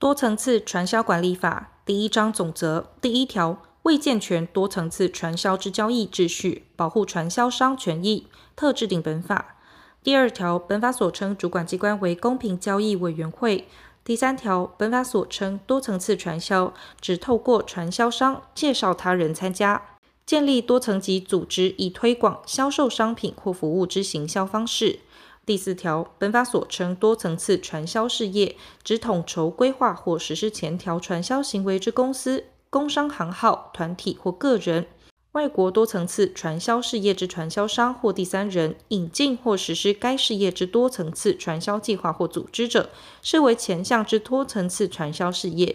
多层次传销管理法第一章总则第一条，为健全多层次传销之交易秩序，保护传销商权益，特制定本法。第二条，本法所称主管机关为公平交易委员会。第三条，本法所称多层次传销，指透过传销商介绍他人参加，建立多层级组织，以推广销售商品或服务之行销方式。第四条，本法所称多层次传销事业，指统筹规划或实施前条传销行为之公司、工商行号、团体或个人；外国多层次传销事业之传销商或第三人引进或实施该事业之多层次传销计划或组织者，视为前项之多层次传销事业。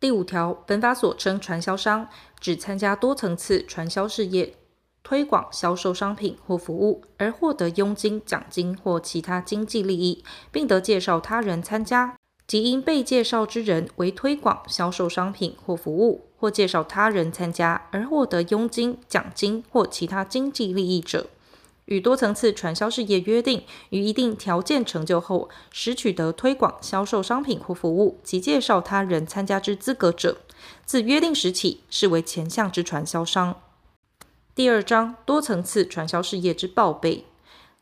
第五条，本法所称传销商，指参加多层次传销事业。推广销售商品或服务而获得佣金、奖金或其他经济利益，并得介绍他人参加，即因被介绍之人为推广销售商品或服务，或介绍他人参加而获得佣金、奖金或其他经济利益者，与多层次传销事业约定，于一定条件成就后，实取得推广销售商品或服务及介绍他人参加之资格者，自约定时起，视为前项之传销商。第二章多层次传销事业之报备。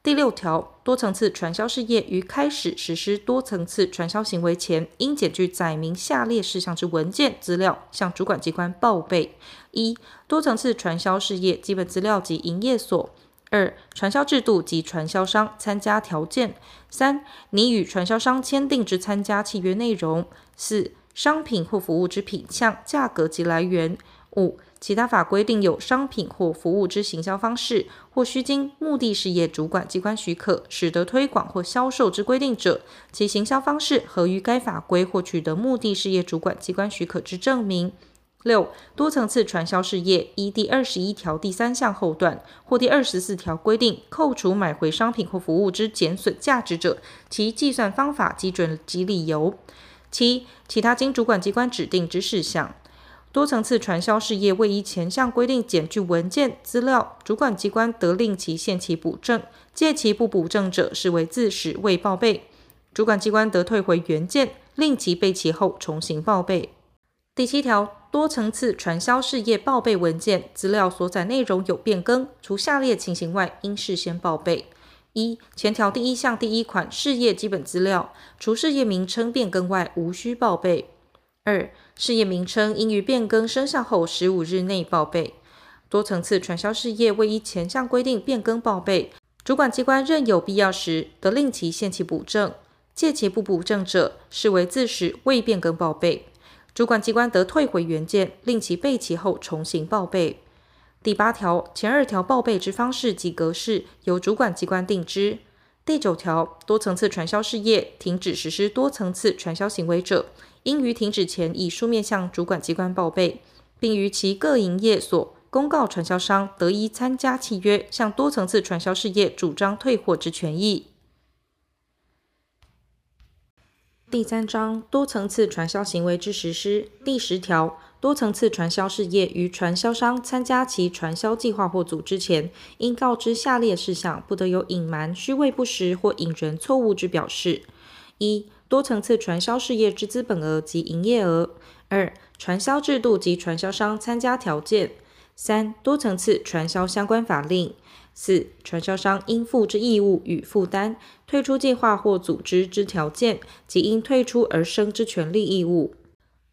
第六条，多层次传销事业于开始实施多层次传销行为前，应检具载明下列事项之文件资料，向主管机关报备：一、多层次传销事业基本资料及营业所；二、传销制度及传销商参加条件；三、拟与传销商签订之参加契约内容；四、商品或服务之品项、价格及来源；五、其他法规定有商品或服务之行销方式，或须经目的事业主管机关许可，使得推广或销售之规定者，其行销方式合于该法规或取得目的事业主管机关许可之证明。六、多层次传销事业依第二十一条第三项后段或第二十四条规定扣除买回商品或服务之减损价值者，其计算方法、基准及理由。七、其他经主管机关指定之事项。多层次传销事业未依前项规定检具文件资料，主管机关得令其限期补正，届期不补正者，视为自始未报备。主管机关得退回原件，令其备齐后重新报备。第七条，多层次传销事业报备文件资料所载内容有变更，除下列情形外，应事先报备：一、前条第一项第一款事业基本资料，除事业名称变更外，无需报备。二、事业名称应于变更生效后十五日内报备。多层次传销事业未依前项规定变更报备，主管机关认有必要时，得令其限期补正；届期不补正者，视为自始未变更报备。主管机关得退回原件，令其备齐后重新报备。第八条前二条报备之方式及格式，由主管机关定之。第九条多层次传销事业停止实施多层次传销行为者，应于停止前以书面向主管机关报备，并于其各营业所公告传销商得依参加契约向多层次传销事业主张退货之权益。第三章多层次传销行为之实施第十条，多层次传销事业于传销商参加其传销计划或组织前，应告知下列事项，不得有隐瞒、虚伪不实或引人错误之表示：一、多层次传销事业之资本额及营业额；二、传销制度及传销商参加条件；三、多层次传销相关法令；四、传销商应负之义务与负担；退出计划或组织之条件及因退出而生之权利义务；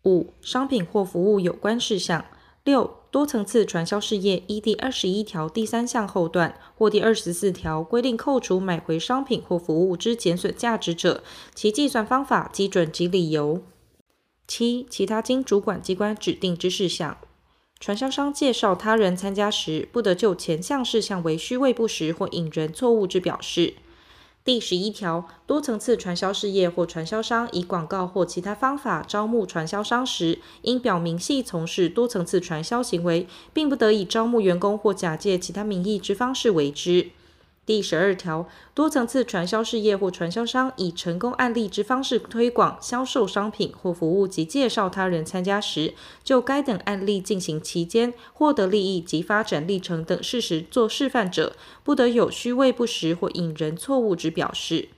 五、商品或服务有关事项；六、多层次传销事业依第二十一条第三项后段或第二十四条规定扣除买回商品或服务之减损价值者，其计算方法、基准及理由。七、其他经主管机关指定之事项。传销商介绍他人参加时，不得就前项事项为虚伪不实或引人错误之表示。第十一条，多层次传销事业或传销商以广告或其他方法招募传销商时，应表明系从事多层次传销行为，并不得以招募员工或假借其他名义之方式为之。第十二条，多层次传销事业或传销商以成功案例之方式推广、销售商品或服务及介绍他人参加时，就该等案例进行期间获得利益及发展历程等事实做示范者，不得有虚伪不实或引人错误之表示。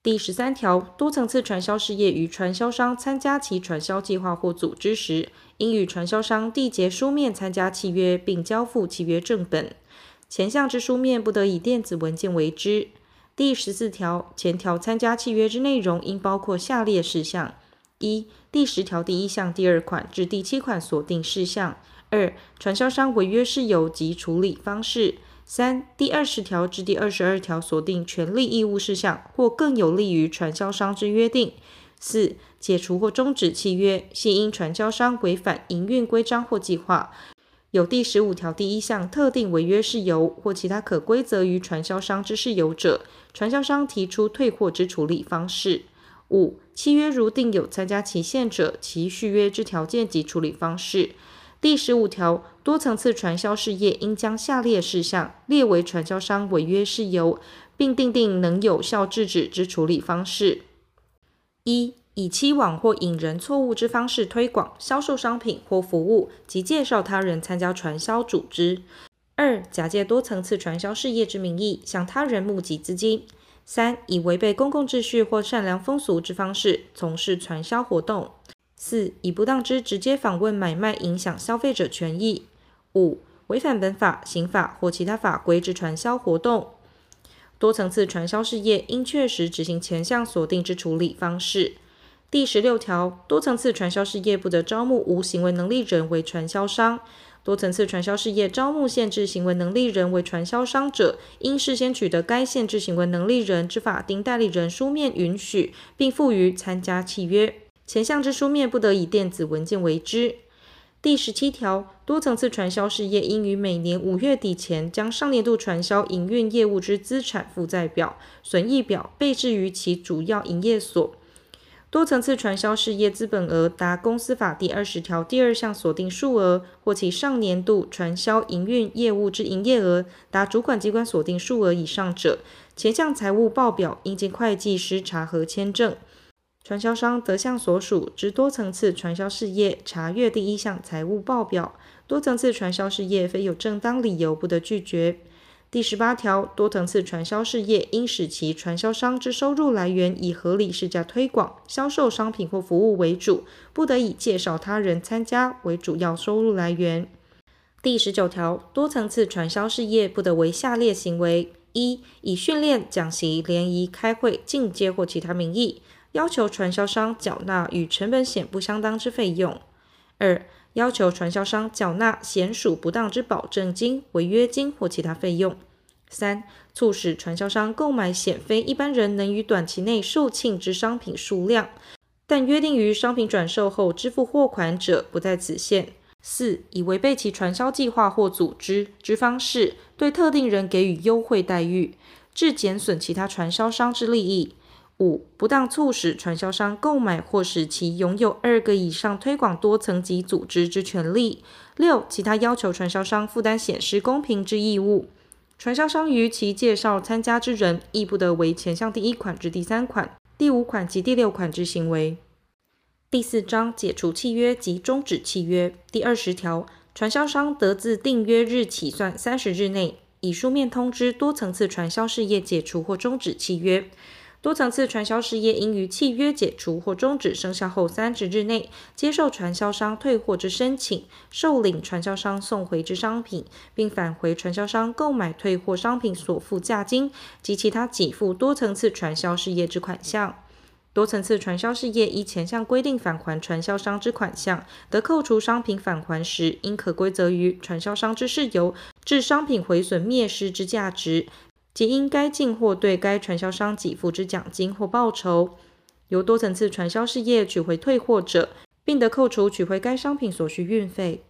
第十三条，多层次传销事业与传销商参加其传销计划或组织时，应与传销商缔结书面参加契约，并交付契约正本。前项之书面不得以电子文件为之。第十四条，前条参加契约之内容应包括下列事项：一、第十条第一项第二款至第七款锁定事项；二、传销商违约事由及处理方式。三、第二十条至第二十二条锁定权利义务事项，或更有利于传销商之约定。四、解除或终止契约，系因传销商违反营运规章或计划，有第十五条第一项特定违约事由或其他可归责于传销商之事由者，传销商提出退货之处理方式。五、契约如订有参加期限者，其续约之条件及处理方式。第十五条，多层次传销事业应将下列事项列为传销商违约事由，并订定能有效制止之处理方式：一、以欺罔或引人错误之方式推广、销售商品或服务及介绍他人参加传销组织；二、假借多层次传销事业之名义向他人募集资金；三、以违背公共秩序或善良风俗之方式从事传销活动。四、以不当之直接访问买卖影响消费者权益；五、违反本法、刑法或其他法规之传销活动。多层次传销事业应确实执行前项所定之处理方式。第十六条，多层次传销事业不得招募无行为能力人为传销商。多层次传销事业招募限制行为能力人为传销商者，应事先取得该限制行为能力人之法定代理人书面允许，并附于参加契约。前项之书面不得以电子文件为之。第十七条，多层次传销事业应于每年五月底前将上年度传销营运业务之资产负债表、损益表备置于其主要营业所。多层次传销事业资本额达公司法第二十条第二项锁定数额，或其上年度传销营运业务之营业额达主管机关锁定数额以上者，前项财务报表应经会计师查核签证。传销商得向所属之多层次传销事业查阅第一项财务报表，多层次传销事业非有正当理由不得拒绝。第十八条，多层次传销事业应使其传销商之收入来源以合理市价推广、销售商品或服务为主，不得以介绍他人参加为主要收入来源。第十九条，多层次传销事业不得为下列行为：一、以训练、讲习、联谊、开会、进阶或其他名义。要求传销商缴纳与成本险不相当之费用；二、要求传销商缴纳险属不当之保证金、违约金或其他费用；三、促使传销商购买险非一般人能于短期内售罄之商品数量，但约定于商品转售后支付货款者不在此限；四、以违背其传销计划或组织之方式，对特定人给予优惠待遇，致减损其他传销商之利益。五、不当促使传销商购买或使其拥有二个以上推广多层级组织之权利。六、其他要求传销商负担显失公平之义务。传销商于其介绍参加之人，亦不得为前项第一款至第三款、第五款及第六款之行为。第四章解除契约及终止契约第二十条，传销商得自订约日起算三十日内，以书面通知多层次传销事业解除或终止契约。多层次传销事业应于契约解除或终止生效后三十日内，接受传销商退货之申请，受领传销商送回之商品，并返回传销商购买退货商品所付价金及其他给付多层次传销事业之款项。多层次传销事业依前项规定返还传销商之款项，得扣除商品返还时应可归责于传销商之事由，致商品毁损灭失之价值。即因该进货对该传销商给付之奖金或报酬，由多层次传销事业取回退货者，并得扣除取回该商品所需运费。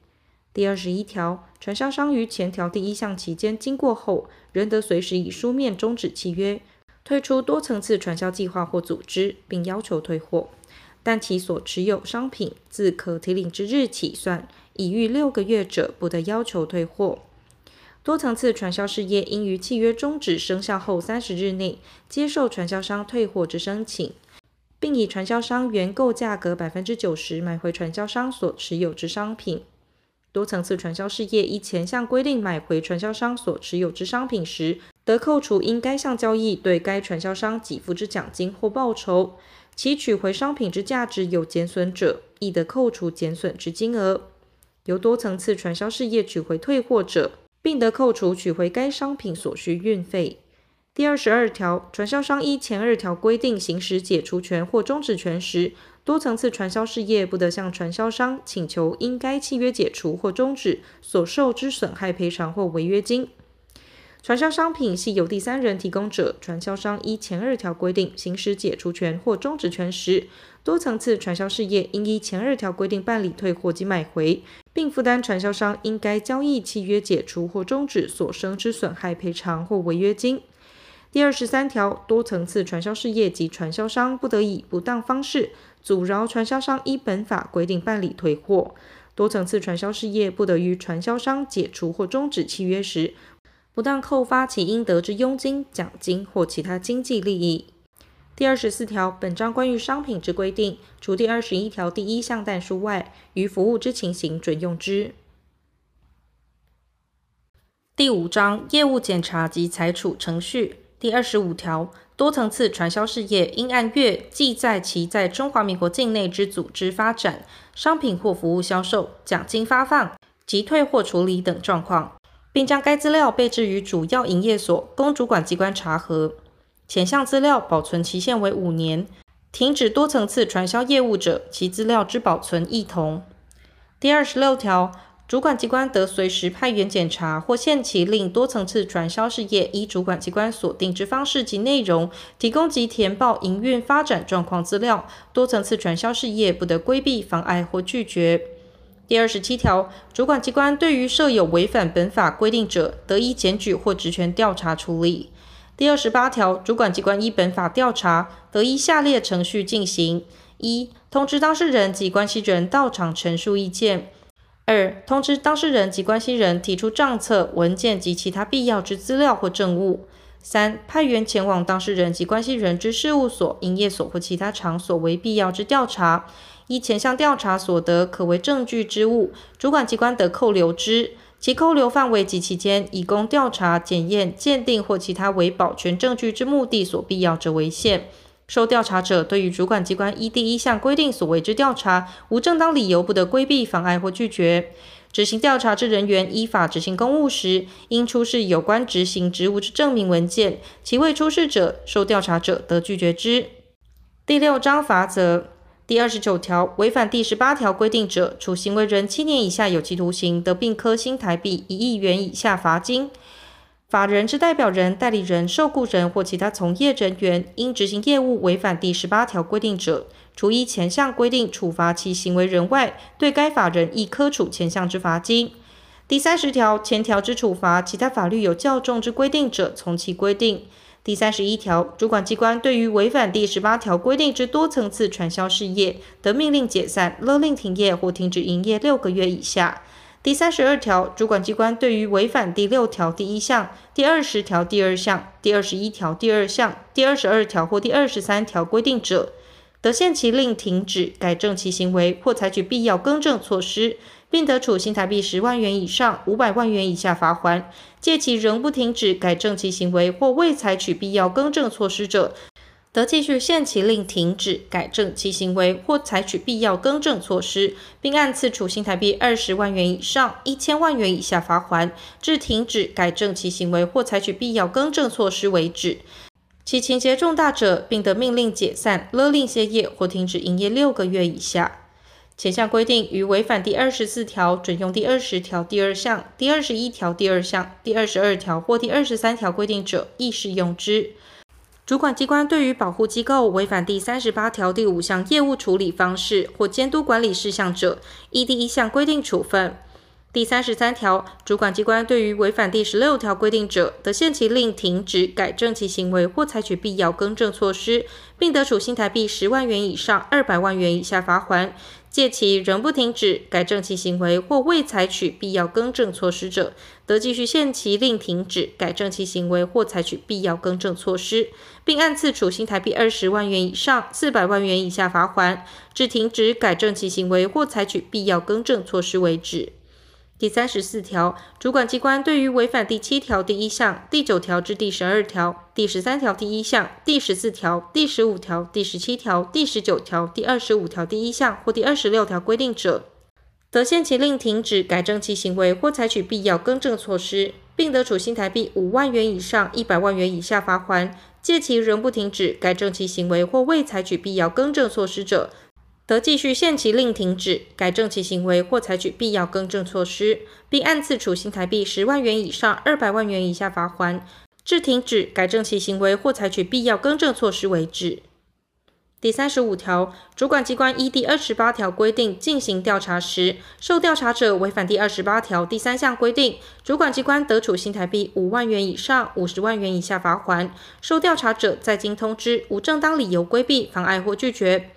第二十一条，传销商于前条第一项期间经过后，仍得随时以书面终止契约，退出多层次传销计划或组织，并要求退货，但其所持有商品自可提领之日起算，已逾六个月者，不得要求退货。多层次传销事业应于契约终止生效后三十日内接受传销商退货之申请，并以传销商原购价格百分之九十买回传销商所持有之商品。多层次传销事业依前项规定买回传销商所持有之商品时，得扣除因该项交易对该传销商给付之奖金或报酬，其取回商品之价值有减损者，亦得扣除减损之金额。由多层次传销事业取回退货者，并得扣除取回该商品所需运费。第二十二条，传销商依前二条规定行使解除权或终止权时，多层次传销事业不得向传销商请求因该契约解除或终止所受之损害赔偿或违约金。传销商品系由第三人提供者，传销商依前二条规定行使解除权或终止权时，多层次传销事业应依前二条规定办理退货及买回，并负担传销商因该交易契约解除或终止所生之损害赔偿或违约金。第二十三条，多层次传销事业及传销商不得以不当方式阻挠传销商依本法规定办理退货。多层次传销事业不得于传销商解除或终止契约时，不当扣发其应得之佣金、奖金或其他经济利益。第二十四条，本章关于商品之规定，除第二十一条第一项但书外，于服务之情形准用之。第五章业务检查及裁处程序。第二十五条，多层次传销事业应按月记载其在中华民国境内之组织发展、商品或服务销售、奖金发放及退货处理等状况，并将该资料备置于主要营业所，供主管机关查核。前项资料保存期限为五年。停止多层次传销业务者，其资料之保存亦同。第二十六条。主管机关得随时派员检查或限期令多层次传销事业依主管机关所定之方式及内容提供及填报营运发展状况资料。多层次传销事业不得规避、妨碍或拒绝。第二十七条，主管机关对于设有违反本法规定者，得依检举或职权调查处理。第二十八条，主管机关依本法调查，得依下列程序进行：一、通知当事人及关系人到场陈述意见。二、通知当事人及关系人提出账册、文件及其他必要之资料或证物。三、派员前往当事人及关系人之事务所、营业所或其他场所为必要之调查。依前项调查所得可为证据之物，主管机关得扣留之。其扣留范围及期间，以供调查、检验、鉴定或其他为保全证据之目的所必要者为限。受调查者对于主管机关依第一项规定所为之调查，无正当理由不得规避、妨碍或拒绝。执行调查之人员依法执行公务时，应出示有关执行职务之证明文件，其未出示者，受调查者得拒绝之。第六章法则第二十九条，违反第十八条规定者，处行为人七年以下有期徒刑，得并科新台币一亿元以下罚金。法人之代表人、代理人、受雇人或其他从业人员，因执行业务违反第十八条规定者，除依前项规定处罚其行为人外，对该法人亦科处前项之罚金。第三十条前条之处罚，其他法律有较重之规定者，从其规定。第三十一条，主管机关对于违反第十八条规定之多层次传销事业，得命令解散、勒令停业或停止营业六个月以下。第三十二条，主管机关对于违反第六条第一项、第二十条第二项、第二十一条第二项、第二十二条或第二十三条规定者，得限期令停止、改正其行为或采取必要更正措施，并得处新台币十万元以上五百万元以下罚锾。届期仍不停止、改正其行为或未采取必要更正措施者，得继续限期令停止、改正其行为或采取必要更正措施，并按次处新台币二十万元以上一千万元以下罚锾，至停止、改正其行为或采取必要更正措施为止。其情节重大者，并得命令解散、勒令歇业或停止营业六个月以下。前项规定于违反第二十四条准用第二十条第二项、第二十一条第二项、第二十二条或第二十三条规定者，亦适用之。主管机关对于保护机构违反第三十八条第五项业务处理方式或监督管理事项者，依第一项规定处分。第三十三条，主管机关对于违反第十六条规定者，得限期令停止、改正其行为或采取必要更正措施，并得处新台币十万元以上二百万元以下罚锾。届期仍不停止、改正其行为或未采取必要更正措施者，得继续限期令停止、改正其行为或采取必要更正措施，并按次处新台币二十万元以上四百万元以下罚锾，至停止、改正其行为或采取必要更正措施为止。第三十四条，主管机关对于违反第七条第一项、第九条至第十二条、第十三条第一项、第十四条、第十五条、第十七条、第十九条、第二十五条第一项或第二十六条规定者，得限期令停止、改正其行为或采取必要更正措施，并得处新台币五万元以上一百万元以下罚锾；届期仍不停止、改正其行为或未采取必要更正措施者，得继续限期令停止、改正其行为或采取必要更正措施，并按次处新台币十万元以上二百万元以下罚锾，至停止、改正其行为或采取必要更正措施为止。第三十五条，主管机关依第二十八条规定进行调查时，受调查者违反第二十八条第三项规定，主管机关得处新台币五万元以上五十万元以下罚锾。受调查者在经通知无正当理由规避、妨碍或拒绝。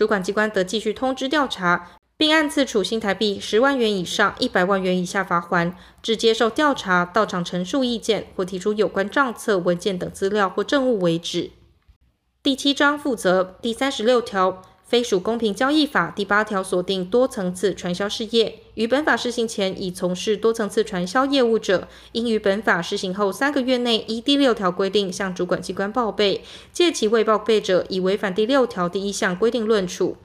主管机关得继续通知调查，并按次处新台币十万元以上一百万元以下罚款，至接受调查、到场陈述意见或提出有关账册、文件等资料或证物为止。第七章负责第三十六条，非属公平交易法第八条锁定多层次传销事业，于本法施行前已从事多层次传销业务者，应于本法施行后三个月内依第六条规定向主管机关报备，借其未报备者，以违反第六条第一项规定论处。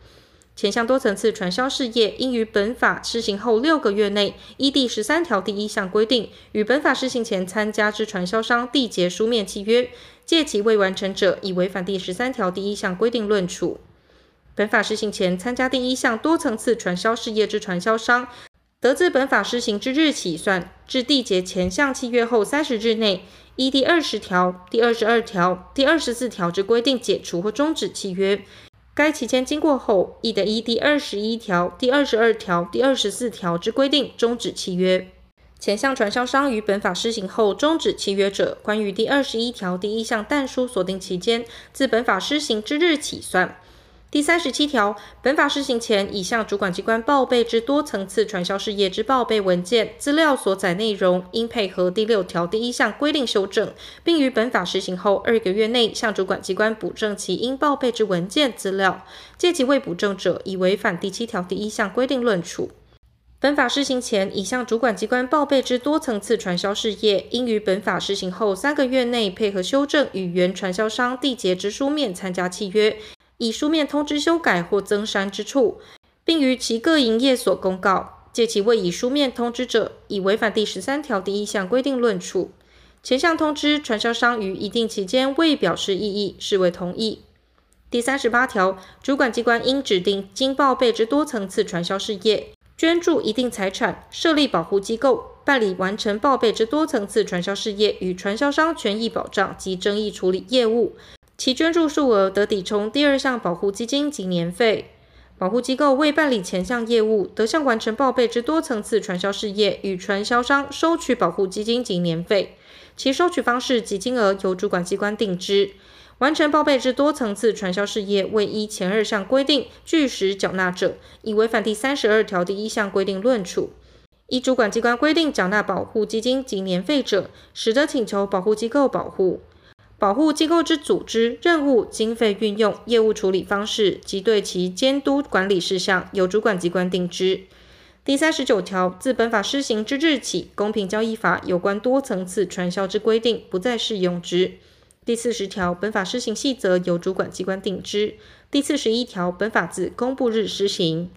前项多层次传销事业，应于本法施行后六个月内依第十三条第一项规定，与本法施行前参加之传销商缔结书面契约。借其未完成者，以违反第十三条第一项规定论处。本法施行前参加第一项多层次传销事业之传销商，得自本法施行之日起算，至缔结前项契约后三十日内，依第二十条、第二十二条、第二十四条之规定解除或终止契约。该期间经过后，亦得依第二十一条、第二十二条、第二十四条之规定终止契约。前项传销商于本法施行后终止契约者，关于第二十一条第一项但书所定期间，自本法施行之日起算。第三十七条，本法施行前已向主管机关报备之多层次传销事业之报备文件资料所载内容，应配合第六条第一项规定修正，并于本法施行后二个月内向主管机关补正其应报备之文件资料。届期未补正者，以违反第七条第一项规定论处。本法施行前已向主管机关报备之多层次传销事业，应于本法施行后三个月内配合修正与原传销商缔结之书面参加契约，以书面通知修改或增删之处，并于其各营业所公告。借其未以书面通知者，以违反第十三条第一项规定论处。前项通知传销商于一定期间未表示异议，视为同意。第三十八条，主管机关应指定经报备之多层次传销事业。捐助一定财产，设立保护机构，办理完成报备之多层次传销事业与传销商权益保障及争议处理业务，其捐助数额得抵充第二项保护基金及年费。保护机构未办理前项业务，得向完成报备之多层次传销事业与传销商收取保护基金及年费，其收取方式及金额由主管机关定之。完成报备之多层次传销事业未依前二项规定据实缴纳者，以违反第三十二条第一项规定论处。依主管机关规定缴纳保护基金及年费者，始得请求保护机构保护。保护机构之组织、任务、经费运用、业务处理方式及对其监督管理事项，由主管机关定之。第三十九条，自本法施行之日起，公平交易法有关多层次传销之规定不再适用之。第四十条，本法施行细则由主管机关定之。第四十一条，本法自公布日施行。